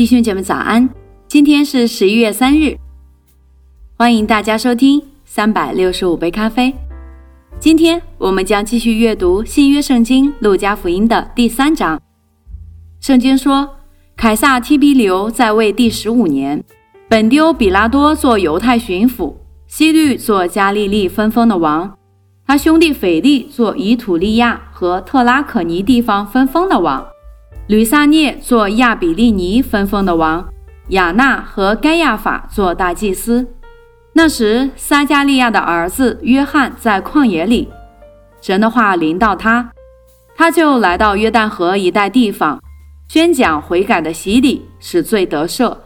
弟兄姐妹早安，今天是十一月三日，欢迎大家收听三百六十五杯咖啡。今天我们将继续阅读新约圣经路加福音的第三章。圣经说，凯撒提比留在位第十五年，本丢比拉多做犹太巡抚，西律做加利利分封的王，他兄弟腓力做以土利亚和特拉可尼地方分封的王。吕撒涅做亚比利尼分封的王，亚纳和该亚法做大祭司。那时，撒加利亚的儿子约翰在旷野里，神的话临到他，他就来到约旦河一带地方，宣讲悔改的洗礼，使罪得赦。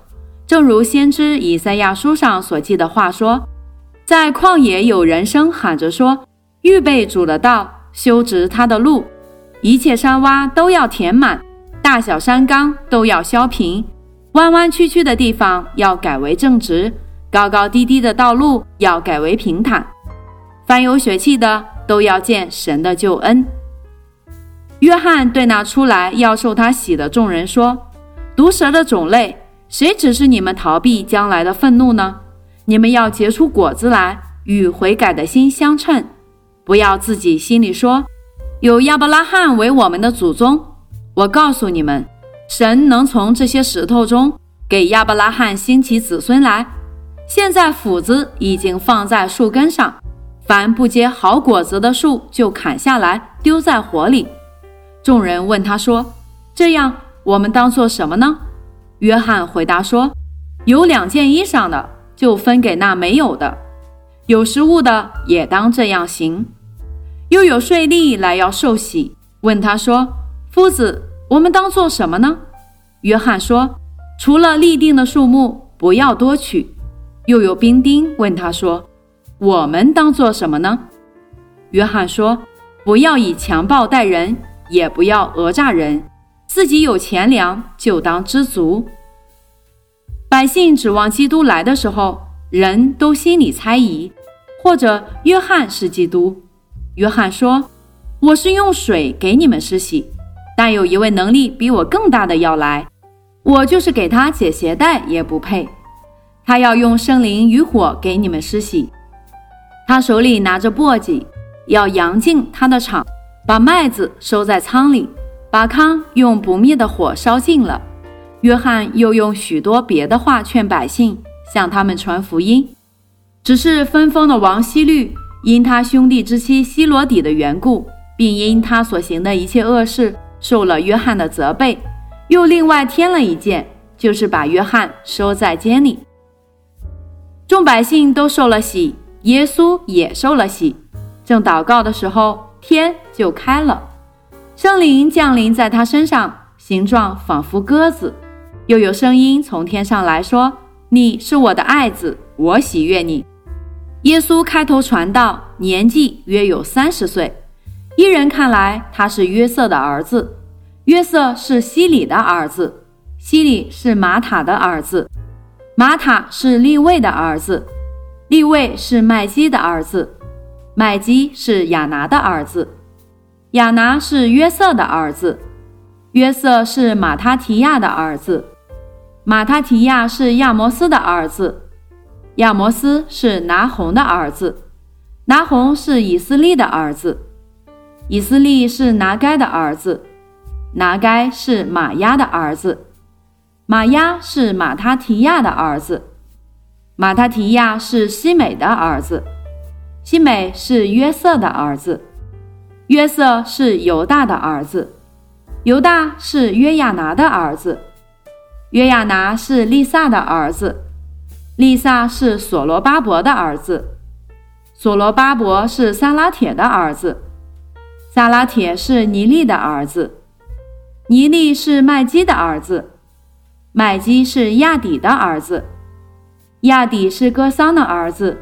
正如先知以赛亚书上所记的话说：“在旷野有人声喊着说，预备主的道，修直他的路，一切山洼都要填满。”大小山冈都要削平，弯弯曲曲的地方要改为正直，高高低低的道路要改为平坦。凡有血气的都要见神的救恩。约翰对那出来要受他洗的众人说：“毒蛇的种类，谁指示你们逃避将来的愤怒呢？你们要结出果子来，与悔改的心相称。不要自己心里说，有亚伯拉罕为我们的祖宗。”我告诉你们，神能从这些石头中给亚伯拉罕兴起子孙来。现在斧子已经放在树根上，凡不结好果子的树就砍下来丢在火里。众人问他说：“这样，我们当做什么呢？”约翰回答说：“有两件衣裳的，就分给那没有的；有食物的，也当这样行。又有税吏来要受洗，问他说。”夫子，我们当做什么呢？约翰说：“除了立定的数目，不要多取。”又有兵丁问他说：“我们当做什么呢？”约翰说：“不要以强暴待人，也不要讹诈人。自己有钱粮，就当知足。”百姓指望基督来的时候，人都心里猜疑，或者约翰是基督。约翰说：“我是用水给你们施洗。”但有一位能力比我更大的要来，我就是给他解鞋带也不配。他要用圣灵与火给你们施洗。他手里拿着簸箕，要扬进他的场，把麦子收在仓里，把糠用不灭的火烧尽了。约翰又用许多别的话劝百姓，向他们传福音。只是分封的王希律因他兄弟之妻希罗底的缘故，并因他所行的一切恶事。受了约翰的责备，又另外添了一件，就是把约翰收在监里。众百姓都受了喜，耶稣也受了喜。正祷告的时候，天就开了，圣灵降临在他身上，形状仿佛鸽子。又有声音从天上来说：“你是我的爱子，我喜悦你。”耶稣开头传道，年纪约有三十岁。一人看来他是约瑟的儿子，约瑟是西里的儿子，西里是玛塔的儿子，玛塔是利位的儿子，利位是麦基的儿子，麦基是亚拿的儿子，亚拿是约瑟的儿子，约瑟是马他提亚的儿子，马他提亚是亚摩斯的儿子，亚摩斯是拿红的儿子，拿红是以斯利的儿子。以斯利是拿该的儿子，拿该是马亚的儿子，马亚是马他提亚的儿子，马他提亚是西美的儿子，西美是约瑟的儿子，约瑟是犹大的儿子，犹大是约亚拿的儿子，约亚拿是利萨的儿子，利萨是所罗巴伯的儿子，所罗巴伯是撒拉铁的儿子。萨拉铁是尼利的儿子，尼利是麦基的儿子，麦基是亚底的儿子，亚底是哥桑的儿子，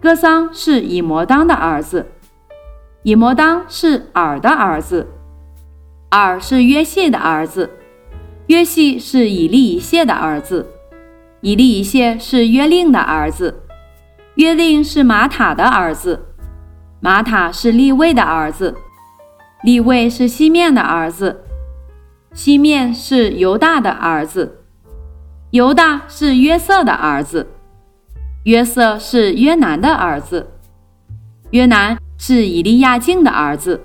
哥桑是以摩当的儿子，以摩当是尔的儿子，尔是约谢的儿子，约谢是以利以谢的儿子，以利以谢是约令的儿子，约令是玛塔的儿子，玛塔是利位的儿子。利位是西面的儿子，西面是犹大的儿子，犹大是约瑟的儿子，约瑟是约南的儿子，约南是以利亚敬的儿子，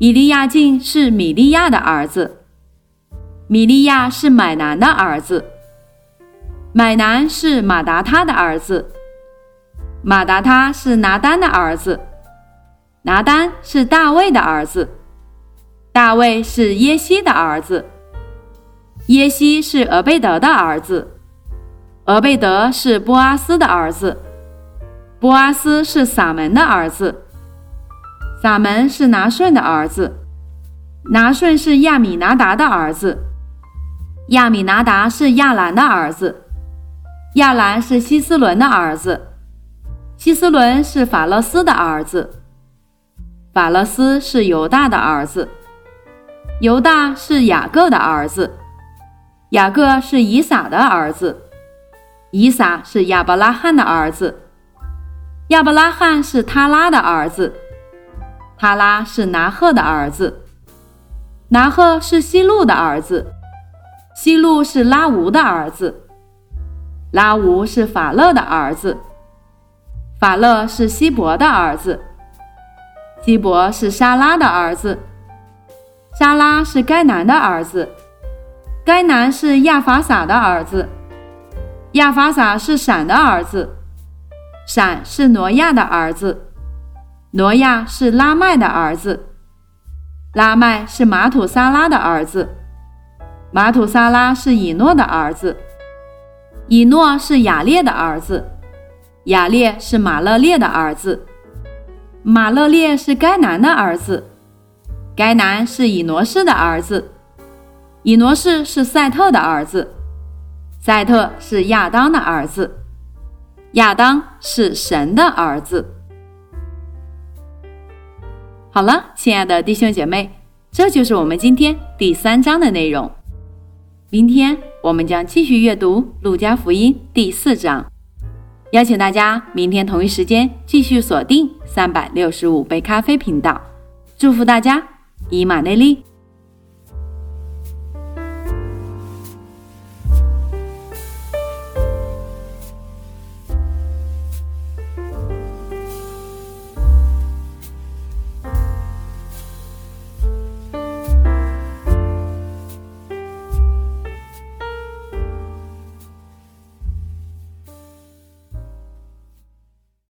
以利亚敬是米利亚的儿子，米利亚是买南的儿子，买南是马达他的儿子，马达他是拿丹的儿子，拿丹是大卫的儿子，大卫是耶西的儿子。耶西是俄贝德的儿子，俄贝德是波阿斯的儿子，波阿斯是撒门的儿子，撒门是拿顺的儿子，拿顺是亚米拿达的儿子，亚米拿达是亚兰的儿子，亚兰是希斯伦的儿子，希斯伦是法勒斯的儿子，法勒斯是犹大的儿子，犹大是雅各的儿子。雅各是以撒的儿子，以撒是亚伯拉罕的儿子，亚伯拉罕是他拉的儿子，他拉是拿赫的儿子，拿赫是西路的儿子，西路是拉吾的儿子，拉吾是法勒的儿子，法勒是希伯的儿子，希伯是沙拉的儿子，沙拉是该南的儿子。该男是亚法撒的儿子，亚法撒是闪的儿子，闪是挪亚的儿子，挪亚是拉麦的儿子，拉麦是马土撒拉的儿子，马土撒拉是以诺的儿子，以诺是雅列的儿子，雅列是马勒列的儿子，马勒列是该男的儿子，该男是以挪士的儿子。以挪士是赛特的儿子，赛特是亚当的儿子，亚当是神的儿子。好了，亲爱的弟兄姐妹，这就是我们今天第三章的内容。明天我们将继续阅读《路加福音》第四章。邀请大家明天同一时间继续锁定三百六十五杯咖啡频道。祝福大家，以马内利。